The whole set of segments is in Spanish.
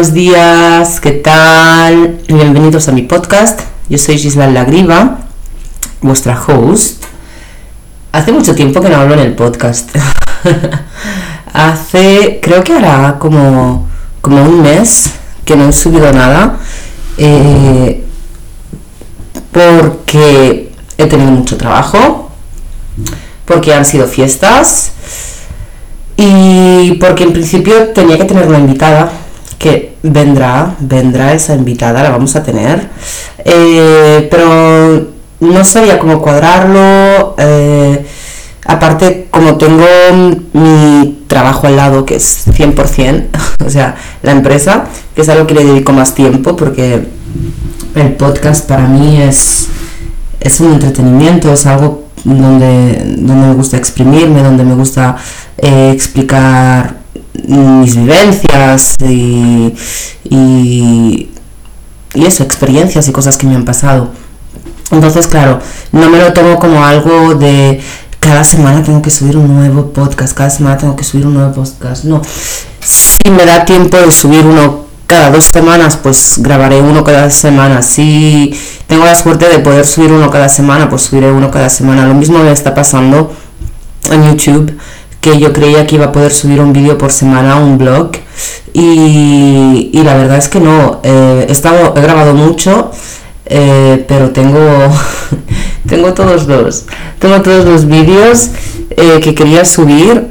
Buenos días, ¿qué tal? Bienvenidos a mi podcast. Yo soy Gisela Lagriva, vuestra host. Hace mucho tiempo que no hablo en el podcast. Hace, creo que hará como, como un mes que no he subido nada. Eh, porque he tenido mucho trabajo, porque han sido fiestas y porque en principio tenía que tener una invitada que vendrá, vendrá esa invitada, la vamos a tener, eh, pero no sabía cómo cuadrarlo, eh, aparte como tengo mi trabajo al lado, que es 100%, o sea, la empresa, que es algo que le dedico más tiempo, porque el podcast para mí es, es un entretenimiento, es algo donde, donde me gusta exprimirme, donde me gusta eh, explicar mis vivencias y, y, eso, experiencias y cosas que me han pasado. Entonces, claro, no me lo tomo como algo de cada semana tengo que subir un nuevo podcast, cada semana tengo que subir un nuevo podcast. No, si me da tiempo de subir uno cada dos semanas, pues grabaré uno cada semana. Si tengo la suerte de poder subir uno cada semana, pues subiré uno cada semana. Lo mismo me está pasando en YouTube que yo creía que iba a poder subir un vídeo por semana un blog y, la verdad es que no, eh, he, estado, he grabado mucho, eh, pero tengo, tengo todos los, tengo todos los vídeos eh, que quería subir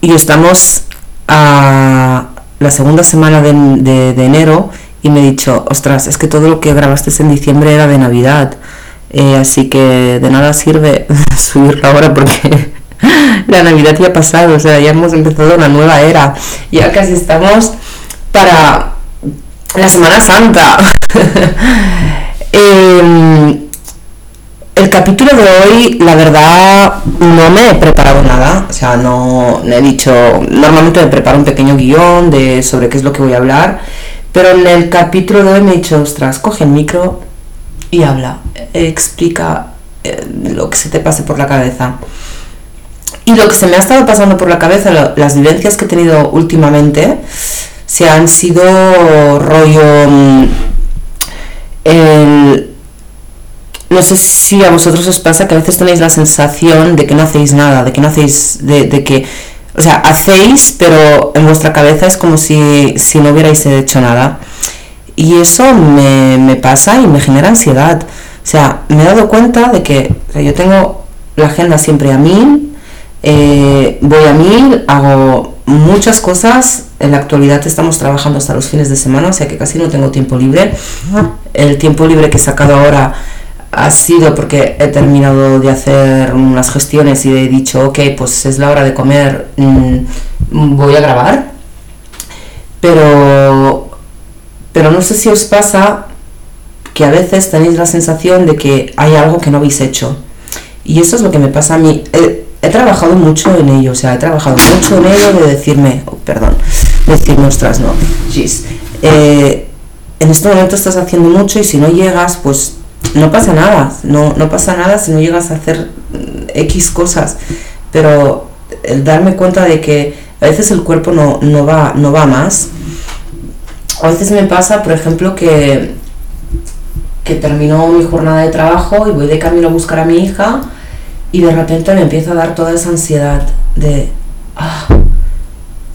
y estamos a la segunda semana de, de, enero y me he dicho, ostras, es que todo lo que grabaste en diciembre era de Navidad. así que de nada sirve subirlo ahora porque la Navidad ya ha pasado, o sea, ya hemos empezado una nueva era. Ya casi estamos para la Semana Santa. Em, el capítulo de hoy, la verdad, no me he preparado nada. O sea, no, he dicho. Normalmente me preparo un pequeño guion de sobre qué es lo que voy a hablar. Pero en el capítulo de hoy me he dicho, ostras, coge el micro y habla. Explica eh, lo que se te pase por la cabeza. Y lo que se me ha estado pasando por la cabeza, las vivencias que he tenido últimamente, se han sido rollo... Mm, no sé si a vosotros os pasa que a veces tenéis la sensación de que no hacéis nada, de que no hacéis, de, que, o sea, hacéis, pero en vuestra cabeza es como si, si no hubierais hecho nada. Y eso me, me, pasa y me genera ansiedad. O sea, me he dado cuenta de que yo tengo la agenda siempre a mí, eh, voy a mil, hago muchas cosas. En la actualidad estamos trabajando hasta los fines de semana, o sea que casi no tengo tiempo libre. El tiempo libre que he sacado ahora ha sido porque he terminado de hacer unas gestiones y he dicho, ok, pues es la hora de comer, mm, voy a grabar. Pero, pero no sé si os pasa que a veces tenéis la sensación de que hay algo que no habéis hecho. Y eso es lo que me pasa a mí. Eh, he trabajado mucho en ello, o sea, he trabajado mucho en ello de decirme, oh, perdón, decirme, ostras, no, jeez, eh, en este momento estás haciendo mucho y si no llegas, pues no pasa nada, no, no pasa nada si no llegas a hacer mm, X cosas, pero el darme cuenta de que a veces el cuerpo no, no, va, no va más, a veces me pasa, por ejemplo, que, que termino mi jornada de trabajo y voy de camino a buscar a mi hija, y de repente me empieza a dar toda esa ansiedad de, ah,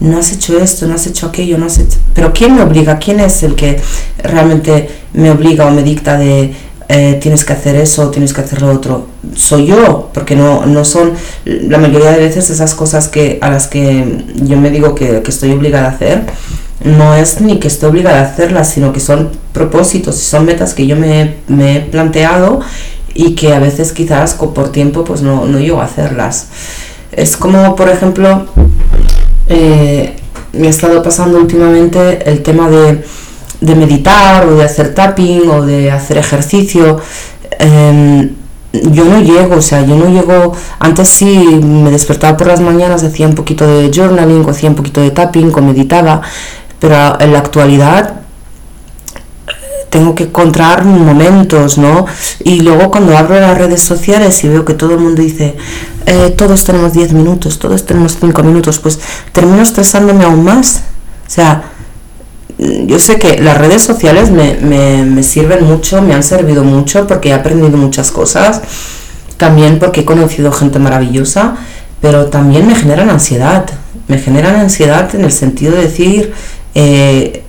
no has hecho esto, no has hecho aquello, no has hecho... Pero ¿quién me obliga? ¿Quién es el que realmente me obliga o me dicta de eh, tienes que hacer eso, tienes que hacer lo otro? Soy yo, porque no, no son la mayoría de veces esas cosas que, a las que yo me digo que, que estoy obligada a hacer. No es ni que estoy obligada a hacerlas, sino que son propósitos son metas que yo me, me he planteado y que a veces quizás por tiempo pues no, no llego a hacerlas. Es como, por ejemplo, eh, me ha estado pasando últimamente el tema de, de, meditar o de hacer tapping o de hacer ejercicio. Em, yo no llego, o sea, yo no llego, antes sí me despertaba por las mañanas, hacía un poquito de journaling, hacía un poquito de tapping, o meditaba, pero en la actualidad tengo que encontrar momentos, ¿no? Y luego cuando abro las redes sociales y veo que todo el mundo dice, eh, todos tenemos 10 minutos, todos tenemos 5 minutos, pues termino estresándome aún más. O sea, yo sé que las redes sociales me, me, sirven mucho, me han servido mucho porque he aprendido muchas cosas, también porque he conocido gente maravillosa, pero también me generan ansiedad, me generan ansiedad en el sentido de decir, eh,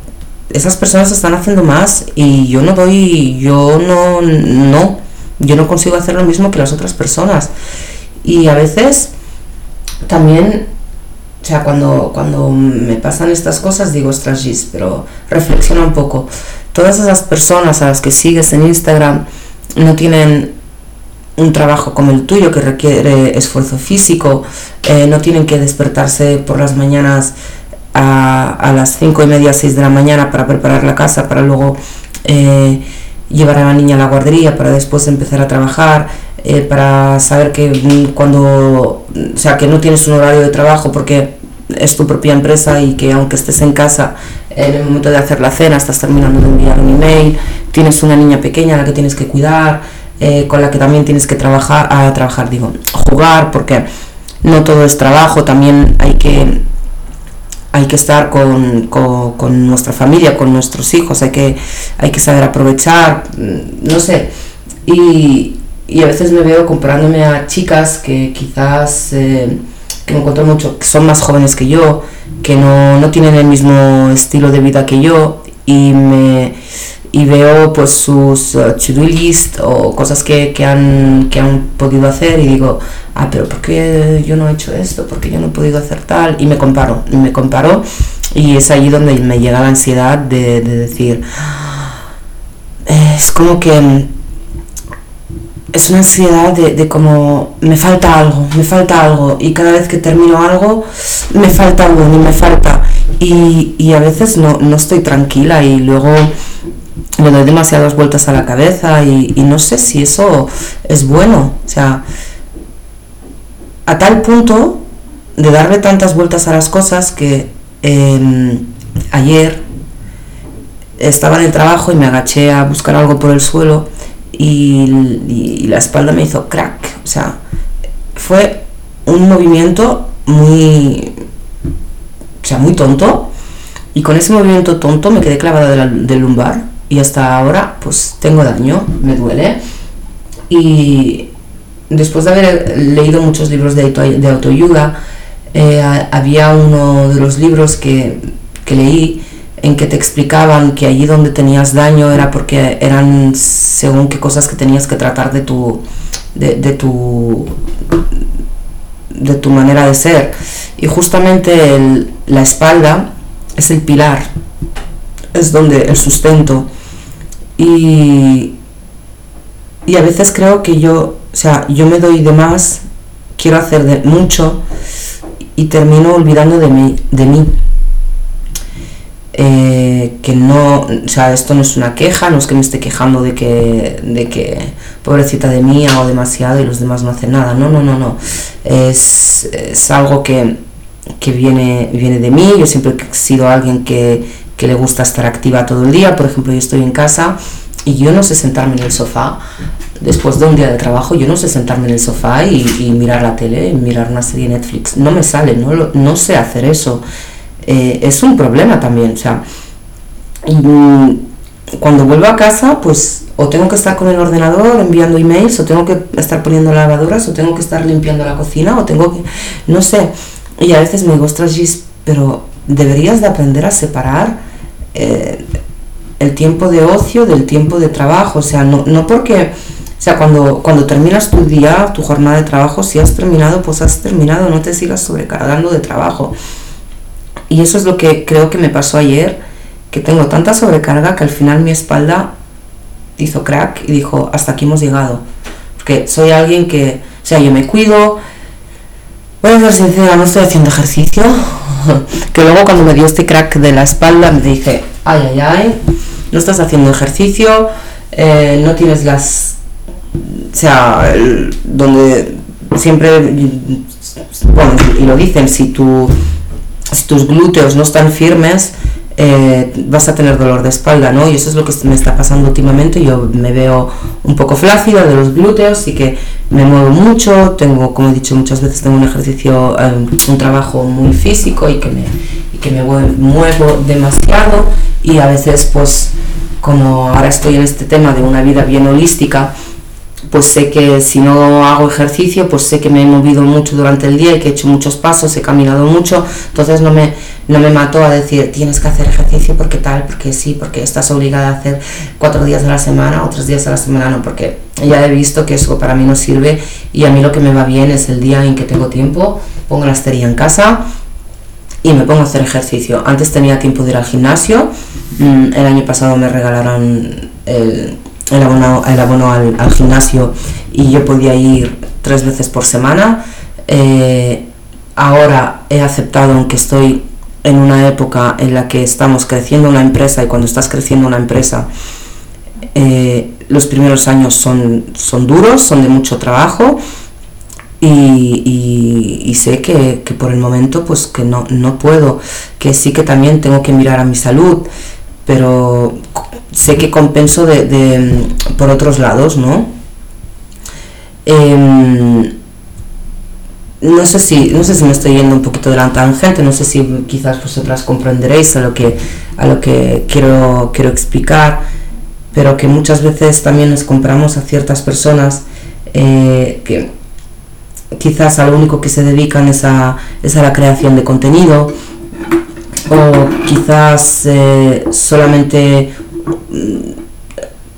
esas personas están haciendo más y yo no doy, yo no, no, yo no consigo hacer lo mismo que las otras personas. Y a veces también o sea, cuando, cuando me pasan estas cosas digo, ostras, pero reflexiona un poco. Todas esas personas a las que sigues en Instagram no tienen un trabajo como el tuyo que requiere esfuerzo físico, eh, no tienen que despertarse por las mañanas a, a las 5 y media, 6 de la mañana para preparar la casa, para luego eh, llevar a la niña a la guardería, para después empezar a trabajar, eh, para saber que cuando, o sea, que no tienes un horario de trabajo porque es tu propia empresa y que aunque estés en casa, en el momento de hacer la cena, estás terminando de enviar un email, tienes una niña pequeña a la que tienes que cuidar, eh, con la que también tienes que trabajar, a trabajar, digo, jugar, porque no todo es trabajo, también hay que hay que estar con, con, nuestra familia, con nuestros hijos, hay que, hay que saber aprovechar, no sé. Y, y a veces me veo comparándome a chicas que quizás eh, que me encuentro mucho, que son más jóvenes que yo, que no, no tienen el mismo estilo de vida que yo y me y veo pues sus uh, to-do list o cosas que, que, han, que han podido hacer y digo, ah, pero ¿por qué yo no he hecho esto? ¿Por qué yo no he podido hacer tal? Y me comparo, y me comparo y es ahí donde me llega la ansiedad de, de decir, ah, es como que es una ansiedad de, de, como me falta algo, me falta algo y cada vez que termino algo me falta algo y me falta y, y a veces no, no, estoy tranquila y luego me doy demasiadas vueltas a la cabeza y, no sé si eso es bueno, o sea, a tal punto de darle tantas vueltas a las cosas que eh, ayer estaba en el trabajo y me agaché a buscar algo por el suelo y, la espalda me hizo crack. O sea, fue un movimiento muy, o sea, muy tonto. Y con ese movimiento tonto me quedé clavada del lumbar y hasta ahora pues tengo daño, me duele. Y después de haber leído muchos libros de, autoayuda, eh, había uno de los libros que, que leí en que te explicaban que allí donde tenías daño era porque eran según qué cosas que tenías que tratar de tu de, tu de tu manera de ser y justamente la espalda es el pilar es donde el sustento y y a veces creo que yo o sea yo me doy de más quiero hacer de mucho y termino olvidando de mí de mí. Eh, que no, o sea, esto no es una queja, no es que me esté quejando de que, de que pobrecita de mí hago demasiado y los demás no hacen nada, no, no, no, no, es, es algo que, que viene, viene de mí, yo siempre he sido alguien que, que le gusta estar activa todo el día, por ejemplo, yo estoy en casa y yo no sé sentarme en el sofá después de un día de trabajo, yo no sé sentarme en el sofá y, mirar la tele, mirar una serie Netflix. No me sale, no, no sé hacer eso. Eh, es un problema también. O sea, cuando vuelvo a casa, pues o tengo que estar con el ordenador enviando emails, o tengo que estar poniendo lavadoras, o tengo que estar limpiando la cocina, o tengo que, no sé. Y a veces me digo, ostras, Gis, pero deberías de aprender a separar el tiempo de ocio del tiempo de trabajo. O sea, no, no porque, o sea, cuando, cuando terminas tu día, tu jornada de trabajo, si has terminado, pues has terminado, no te sigas sobrecargando de trabajo. Y eso es lo que creo que me pasó ayer, que tengo tanta sobrecarga que al final mi espalda hizo crack y dijo, hasta aquí hemos llegado. Porque soy alguien que, o sea, yo me cuido, voy a ser sincera, no estoy haciendo ejercicio, que luego cuando me dio este crack de la espalda me dije, ay, ay, ay, no estás haciendo ejercicio, eh, no tienes las, o sea, donde siempre, bueno, y lo dicen, si tú si tus glúteos no están firmes, eh, vas a tener dolor de espalda, ¿no? Y eso es lo que me está pasando últimamente. Yo me veo un poco flácida de los glúteos y que me muevo mucho. Tengo, como he dicho muchas veces, tengo un ejercicio, eh, un trabajo muy físico y que me, y que me muevo demasiado. y a veces pues como ahora estoy en este tema de una vida bien holística, pues sé que si no hago ejercicio, pues sé que me he movido mucho durante el día y que he hecho muchos pasos, he caminado mucho, entonces no me, no me mato a decir tienes que hacer ejercicio porque tal, porque sí, porque estás obligada a hacer cuatro días de la semana o tres días a la semana, no, porque ya he visto que eso para mí no sirve y a mí lo que me va bien es el día en que tengo tiempo, pongo la esterilla en casa y me pongo a hacer ejercicio. Antes tenía tiempo de ir al gimnasio, mm, el año pasado me regalaron el el abono, el abono al, gimnasio y yo podía ir tres veces por semana. Eh, ahora he aceptado, aunque estoy en una época en la que estamos creciendo una empresa y cuando estás creciendo una empresa, eh, los primeros años son, son duros, son de mucho trabajo y, sé que, que, por el momento pues que no, no puedo, que sí que también tengo que mirar a mi salud, pero sé que compenso de, por otros lados, ¿no? Em, no sé si no sé si me estoy yendo un poquito de la tangente no sé si quizás vosotras comprenderéis a lo que a lo que quiero quiero explicar pero que muchas veces también nos compramos a ciertas personas eh, que quizás a lo único que se dedican es a, es a la creación de contenido o quizás eh, solamente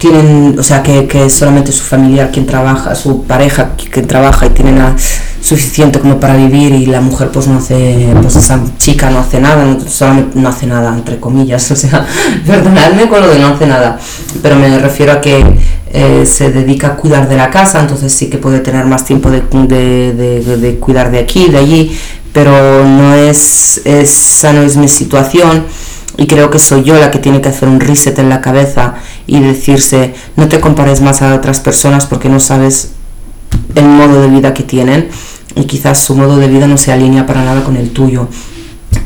tienen, o sea, que, que, solamente su familiar quien trabaja, su pareja quien trabaja y tienen suficiente como para vivir y la mujer pues no hace, pues esa chica no hace nada, no, solamente no hace nada, entre comillas, o sea, perdonadme con lo de no hace nada, pero me refiero a que eh, se dedica a cuidar de la casa, entonces sí que puede tener más tiempo de, de, de, de cuidar de aquí, de allí, pero no es, esa no es mi situación y creo que soy yo la que tiene que hacer un reset en la cabeza y decirse no te compares más a otras personas porque no sabes el modo de vida que tienen y quizás su modo de vida no se alinea para nada con el tuyo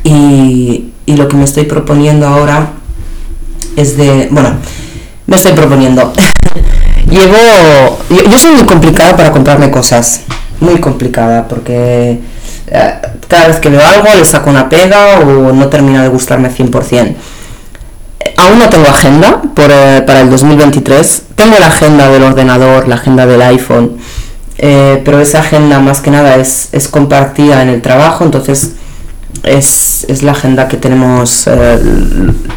y, y lo que me estoy proponiendo ahora es de bueno me estoy proponiendo. Llevo yo, yo soy muy complicada para comprarme cosas muy complicada porque cada vez que veo algo le saco una pega o no termina de gustarme 100%. Aún no tengo agenda por, eh, para el 2023. Tengo la agenda del ordenador, la agenda del iPhone, eh, pero esa agenda más que nada es, es compartida en el trabajo, entonces es, es la agenda que tenemos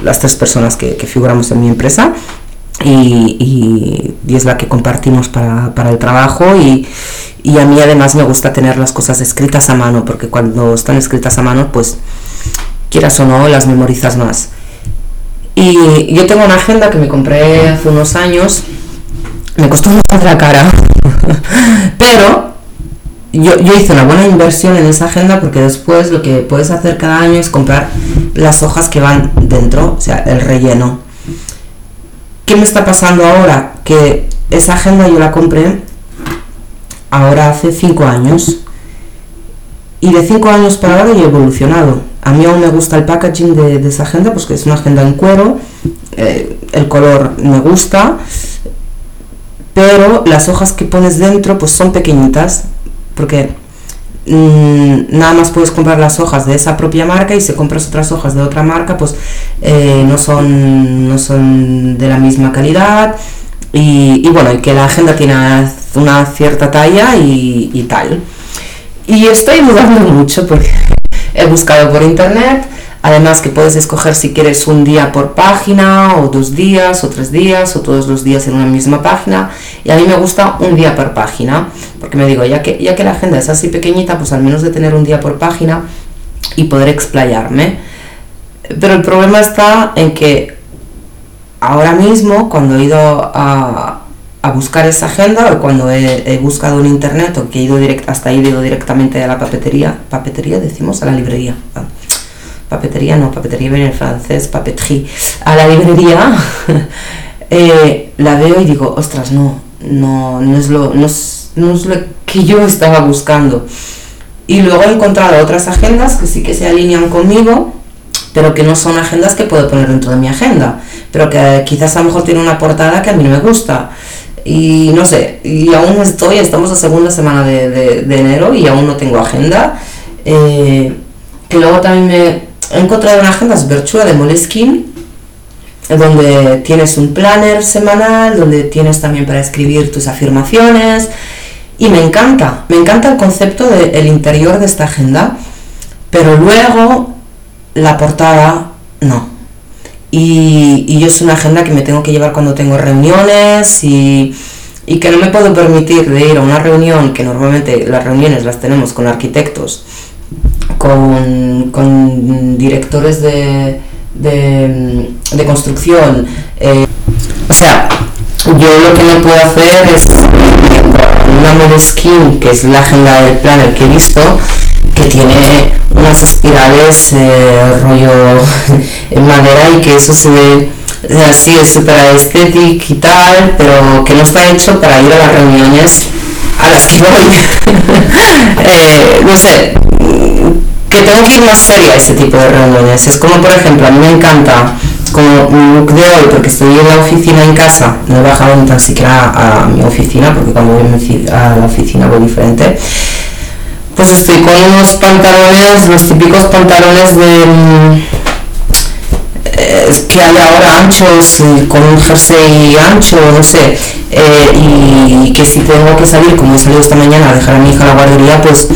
las tres personas que, figuramos en mi empresa y, y, es la que compartimos para, para el trabajo y, y a mí además me gusta tener las cosas escritas a mano, porque cuando están escritas a mano, pues quieras o no, las memorizas más. Y yo tengo una agenda que me compré hace unos años, me costó mucho la cara, pero yo, yo, hice una buena inversión en esa agenda porque después lo que puedes hacer cada año es comprar las hojas que van dentro, o sea, el relleno. ¿Qué me está pasando ahora? Que esa agenda yo la compré ahora hace 5 años. Y de 5 años para ahora yo he evolucionado. A mí aún me gusta el packaging de, esa agenda, pues que es una agenda en cuero, eh, el color me gusta, pero las hojas que pones dentro pues son pequeñitas, porque mm, nada más puedes comprar las hojas de esa propia marca y si compras otras hojas de otra marca pues eh, no, son, no son de la misma calidad y, bueno, y que la agenda tiene una cierta talla y, tal. Y estoy dudando mucho porque he buscado por internet, además que puedes escoger si quieres un día por página, o dos días, o tres días, o todos los días en una misma página. Y a mí me gusta un día por página, porque me digo, ya que, ya que la agenda es así pequeñita, pues al menos de tener un día por página y poder explayarme. Pero el problema está en que ahora mismo, cuando he ido a, a buscar esa agenda o cuando he, buscado en internet o que he ido direct, hasta he ido directamente a la papetería, papetería decimos, a la librería. Ah, papetería no, papetería viene en francés, papeterie, a la librería, eh, la veo y digo, ostras, no, no, no, es lo, no, es, no es lo que yo estaba buscando. Y luego he encontrado otras agendas que sí que se alinean conmigo, pero que no son agendas que puedo poner dentro de mi agenda, pero que quizás a lo mejor tiene una portada que a mí no me gusta y no sé, y aún estoy, estamos a segunda semana de, de, enero y aún no tengo agenda. Eh, que luego también me he encontrado una agenda, es Virtua de Moleskine, donde tienes un planner semanal, donde tienes también para escribir tus afirmaciones. Y me encanta, me encanta el concepto del interior de esta agenda, pero luego la portada no. Y, y, yo es una agenda que me tengo que llevar cuando tengo reuniones y, y que no me puedo permitir de ir a una reunión, que normalmente las reuniones las tenemos con arquitectos, con, con directores de, de, de construcción. Eh, o sea, yo lo que no puedo hacer es una Moleskine, que es la agenda del planner que he visto, que tiene unas espirales eh, rollo en madera y que eso se ve así es súper estético y tal, pero que no está hecho para ir a las reuniones a las que voy. eh, no sé, que tengo que ir más seria a ese tipo de reuniones. Es como, por ejemplo, a mí me encanta, como mi look de hoy, porque estoy en la oficina en casa, no he bajado ni tan siquiera a, mi oficina, porque cuando voy a la oficina voy diferente. Pues estoy con unos pantalones, los típicos pantalones de mm, eh, que hay ahora anchos, con un jersey ancho, no sé, eh, y, que si tengo que salir, como he salido esta mañana a dejar a mi hija a la guardería, pues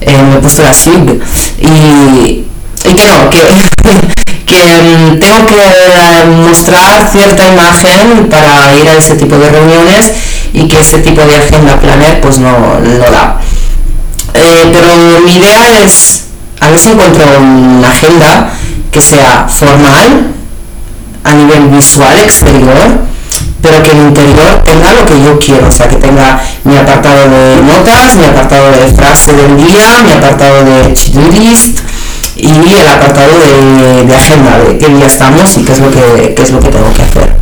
eh, me he puesto la SIG y, y que no, que, que mm, tengo que mostrar cierta imagen para ir a ese tipo de reuniones y que ese tipo de agenda planner pues no, no da. Pero mi idea es, a ver si encuentro una agenda que sea formal, a nivel visual exterior, pero que el interior tenga lo que yo quiero, o sea, que tenga mi apartado de notas, mi apartado de frase del día, mi apartado de to list y el apartado de, agenda, de qué día estamos y qué es lo que, es lo que tengo que hacer.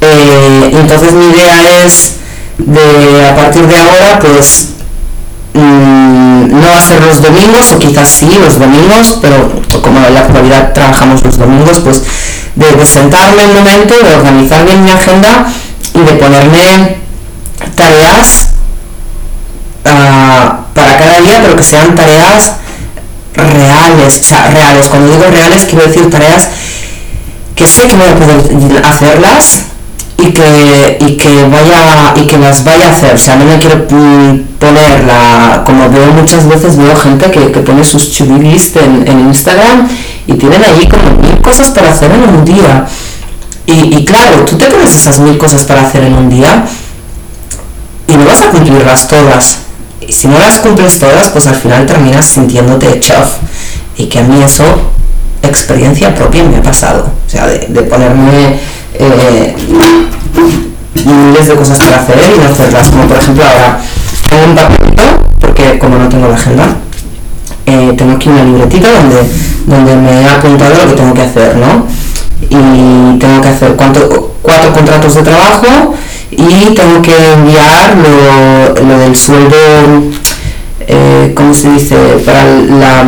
Eh, entonces mi idea es de a partir de ahora pues mm, no ser los domingos o quizás sí los domingos pero como en la actualidad trabajamos los domingos pues de, sentarme un momento, de organizar bien mi agenda y de ponerme tareas ah, para cada día, pero que sean tareas reales, o sea, reales. Cuando digo reales quiero decir tareas que sé que voy a poder hacerlas y que, y que vaya y que las vaya a hacer. O sea, no me quiero mm, poner la, como veo muchas veces, veo gente que, pone sus to list en, en Instagram y tienen ahí como mil cosas para hacer en un día. Y, claro, tú te pones esas mil cosas para hacer en un día y no vas a cumplirlas todas. Y si no las cumples todas, pues al final terminas sintiéndote chuff. Y que a mí eso, experiencia propia, me ha pasado. O sea, de, ponerme eh, miles de cosas para hacer y no hacerlas. Como por ejemplo ahora, un papelito, porque como no tengo la agenda, eh, tengo aquí una libretita donde, donde me he apuntado lo que tengo que hacer, ¿no? Y tengo que hacer cuatro, cuatro contratos de trabajo y tengo que enviar lo, lo del sueldo, eh, ¿cómo se dice? Para la,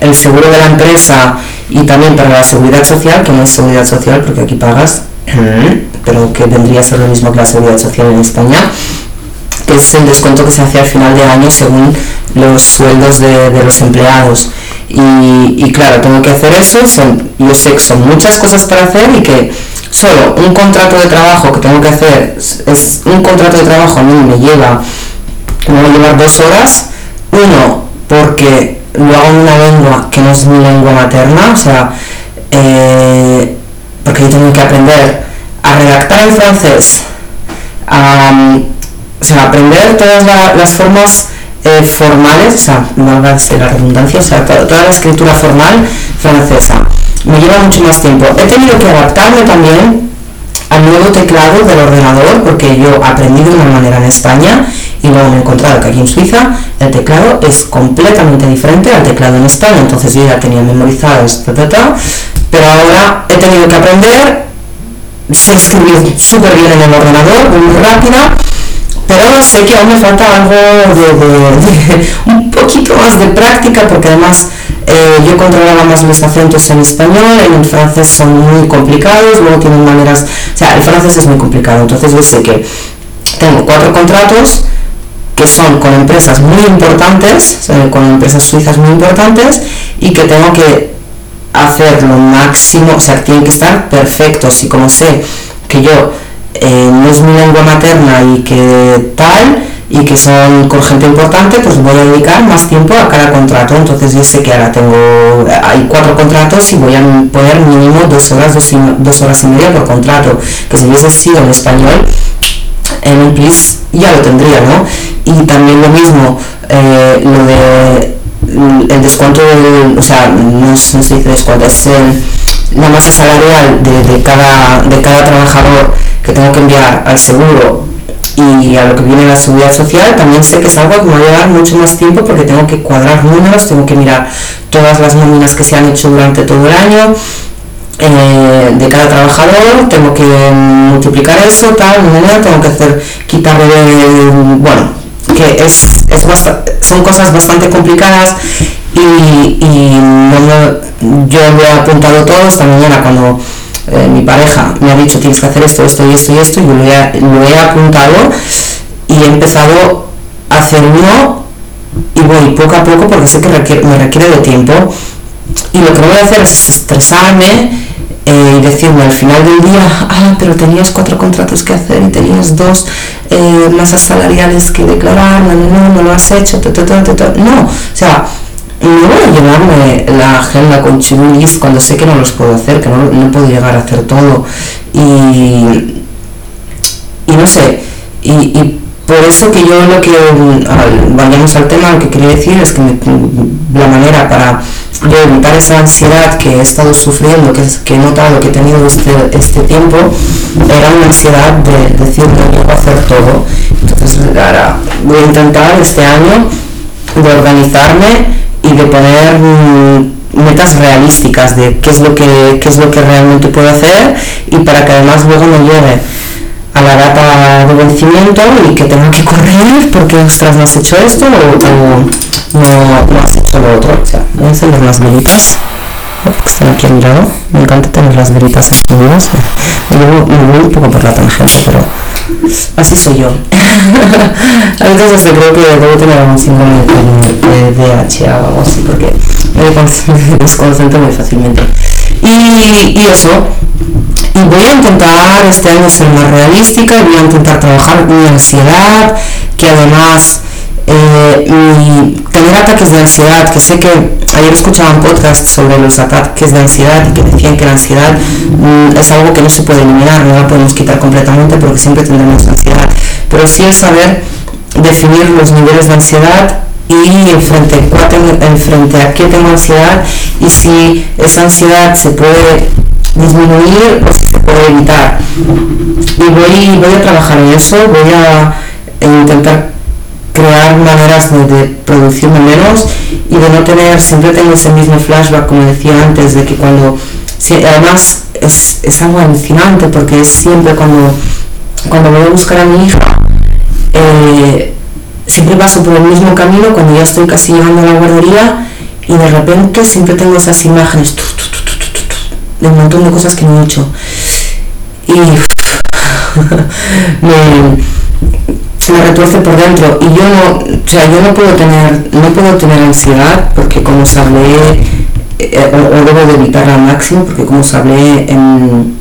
el seguro de la empresa y también para la seguridad social, que no es seguridad social porque aquí pagas, pero que vendría a ser lo mismo que la seguridad social en España es el descuento que se hace al final de año según los sueldos de, los empleados. Y, claro, tengo que hacer eso, son, yo sé que son muchas cosas para hacer y que solo un contrato de trabajo que tengo que hacer, es un contrato de trabajo a mí me lleva, me va dos horas, uno, porque lo hago en una lengua que no es mi lengua materna, o sea, eh, porque yo tengo que aprender a redactar en francés, a o sea, aprender todas las formas eh, formales, o sea, no la redundancia, o sea, toda, la escritura formal francesa. Me lleva mucho más tiempo. He tenido que adaptarme también al nuevo teclado del ordenador, porque yo aprendí de una manera en España y luego me he encontrado que aquí en Suiza el teclado es completamente diferente al teclado en España, entonces yo ya tenía memorizado esto, pero ahora he tenido que aprender, sé escribir súper bien en el ordenador, muy rápida, pero sé que aún me falta algo de, un poquito más de práctica porque además eh, yo controlaba más los acentos en español, en el francés son muy complicados, luego tienen maneras, o sea, el francés es muy complicado, entonces yo sé que tengo cuatro contratos que son con empresas muy importantes, con empresas suizas muy importantes y que tengo que hacer lo máximo, o sea, tienen que estar perfectos. Y como sé que yo eh, no es mi lengua materna y que tal, y que son con gente importante, pues voy a dedicar más tiempo a cada contrato. Entonces yo sé que ahora tengo, hay cuatro contratos y voy a poner mínimo dos horas, dos, horas y media por contrato, que si hubiese sido en español, en un plis ya lo tendría, ¿no? Y también lo mismo, eh, lo de el descuento, o sea, no, se dice descuento, es la masa salarial de, cada, de cada trabajador que tengo que enviar al seguro y a lo que viene la seguridad social, también sé que es algo que me va a llevar mucho más tiempo porque tengo que cuadrar números, tengo que mirar todas las nóminas que se han hecho durante todo el año eh, de cada trabajador, tengo que multiplicar eso, tal, tengo que hacer, quitarle, bueno, que es, es son cosas bastante complicadas y, y yo lo he apuntado todo esta mañana cuando eh, mi pareja me ha dicho tienes que hacer esto, esto y esto y esto, y yo lo he, lo he apuntado y he empezado a hacer y voy poco a poco porque sé que me requiere de tiempo. Y lo que no voy a hacer es estresarme eh, y decirme al final del día, ah, pero tenías cuatro contratos que hacer y tenías dos eh, masas salariales que declarar, no, no, no lo has hecho, no, o sea, no voy a llevarme la agenda con chibulis cuando sé que no los puedo hacer, que no, no puedo llegar a hacer todo. Y, y no sé, y, y, por eso que yo lo que, vayamos al tema, lo que quería decir es que la manera para evitar esa ansiedad que he estado sufriendo, que, que he notado que he tenido este, este tiempo, era una ansiedad de decir no a hacer todo. Entonces ahora voy a intentar este año de organizarme y de poner mm, metas realísticas de qué es lo que qué es lo que realmente puedo hacer y para que además luego me lleve a la data de vencimiento y que tenga que correr porque ostras no has hecho esto o, no, has hecho lo otro o sea voy a encender las velitas están aquí al lado. Me encanta tener las velitas encendidas me voy un poco por la tangente pero así soy yo. Entonces yo creo que debo tener algún síndrome de, DH o algo así porque me desconcentro muy fácilmente. Y, y eso. Y voy a intentar este año ser más realística y voy a intentar trabajar mi ansiedad que además eh, y tener ataques de ansiedad, que sé que ayer escuchaba un podcast sobre los ataques de ansiedad y que decían que la ansiedad mm, es algo que no se puede eliminar, no la podemos quitar completamente porque siempre tendremos ansiedad, pero sí es saber definir los niveles de ansiedad y en frente, en frente a qué tengo ansiedad y si esa ansiedad se puede disminuir o si se puede evitar. Y voy, voy a trabajar en eso, voy a intentar crear maneras de, de, producirme menos y de no tener, siempre tengo ese mismo flashback, como decía antes, de que cuando, además es, es algo alucinante porque es siempre cuando, cuando voy a buscar a mi hija, eh, siempre paso por el mismo camino cuando ya estoy casi llegando a la guardería y de repente siempre tengo esas imágenes de un montón de cosas que no he hecho. Y me, se me retuerce por dentro. Y yo no, o sea, yo no puedo tener, no puedo tener ansiedad porque como os hablé, eh, o, debo de evitarla al máximo porque como os hablé en,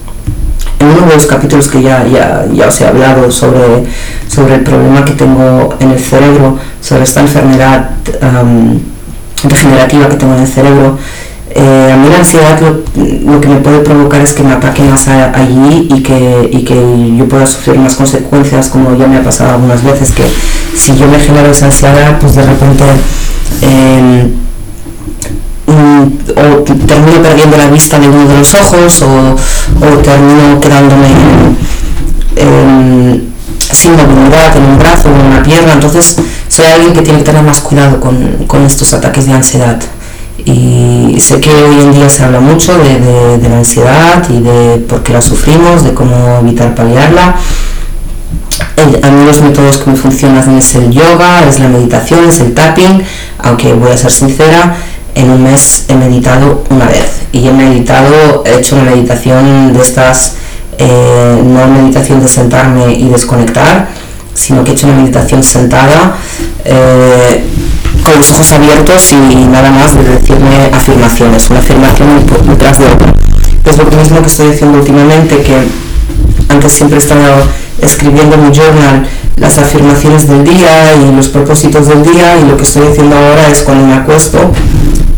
en uno de los capítulos que ya, ya, ya os he hablado sobre, sobre el problema que tengo en el cerebro, sobre esta enfermedad degenerativa que tengo en el cerebro, eh, a mí la ansiedad lo, que me puede provocar es que me ataque más allí y que, y que yo pueda sufrir más consecuencias, como ya me ha pasado algunas veces, que si yo me genero esa ansiedad, pues de repente em, mm, o termino perdiendo la vista de uno de los ojos o, o termino quedándome sin movilidad en un brazo o en una pierna. Entonces soy alguien que tiene que tener más cuidado con, con estos ataques de ansiedad y sé que hoy en día se habla mucho de, la ansiedad y de por qué la sufrimos, de cómo evitar paliarla. a mí los métodos que me funcionan es el yoga, es la meditación, es el tapping, aunque voy a ser sincera, en un mes he meditado una vez y he meditado, he hecho una meditación de estas, eh, no meditación de sentarme y desconectar, sino que he hecho una meditación sentada. Eh, con los ojos abiertos y nada más de decirme afirmaciones, una afirmación detrás de otra. Es lo mismo que estoy diciendo últimamente, que antes siempre he estado escribiendo en mi journal las afirmaciones del día y los propósitos del día y lo que estoy haciendo ahora es cuando me acuesto,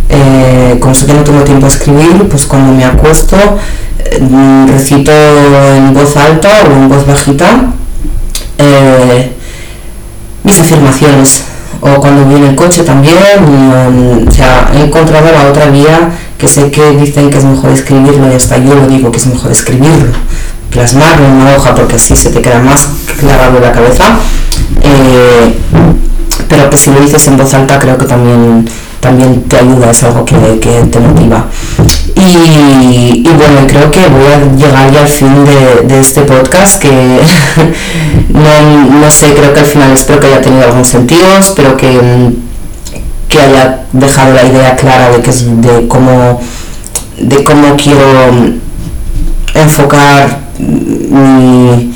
eh, como sé que no tengo tiempo a escribir, pues cuando me acuesto eh, recito en voz alta o en voz bajita eh, mis afirmaciones o cuando en el coche también, o sea, he encontrado la otra vía que sé que dicen que es mejor escribirlo y hasta yo lo digo que es mejor escribirlo plasmarlo en una hoja porque así se te queda más clavado en la cabeza. Eh, pero que si lo dices en voz alta creo que también, también te ayuda, es algo que, te motiva. Y, bueno, creo que voy a llegar ya al fin de, este podcast que no, sé, creo que al final espero que haya tenido algún sentido, espero que, que haya dejado la idea clara de, que, de, cómo, de cómo quiero enfocar mi,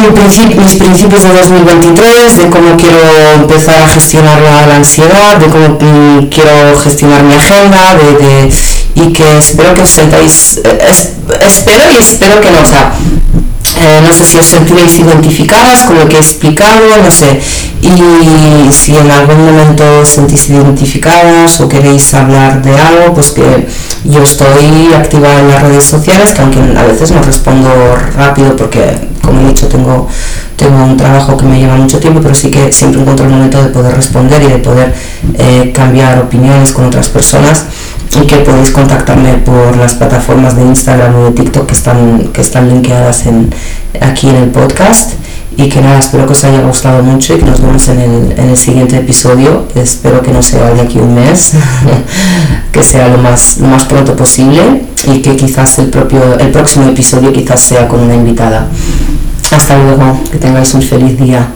mis principios de 2023, de cómo quiero empezar a gestionar la, ansiedad, de cómo mm, quiero gestionar mi agenda, de, y que espero que os sentáis, espero y espero que no, sea, eh, no sé si os sentiréis identificadas con lo que he explicado, no sé, y si en algún momento os sentís identificadas o queréis hablar de algo, pues que yo estoy activa en las redes sociales, que aunque a veces no respondo rápido porque, como he dicho, tengo, tengo un trabajo que me lleva mucho tiempo, pero sí que siempre encuentro el momento de poder responder y de poder eh, cambiar opiniones con otras personas y que podéis contactarme por las plataformas de Instagram o de TikTok que están, que están linkeadas en, aquí en el podcast y que nada, espero que os haya gustado mucho y que nos vemos en el, en el siguiente episodio. Espero que no sea de aquí un mes, que sea lo más, lo más pronto posible y que quizás el, propio, el próximo episodio quizás sea con una invitada. Hasta luego, que tengáis un feliz día.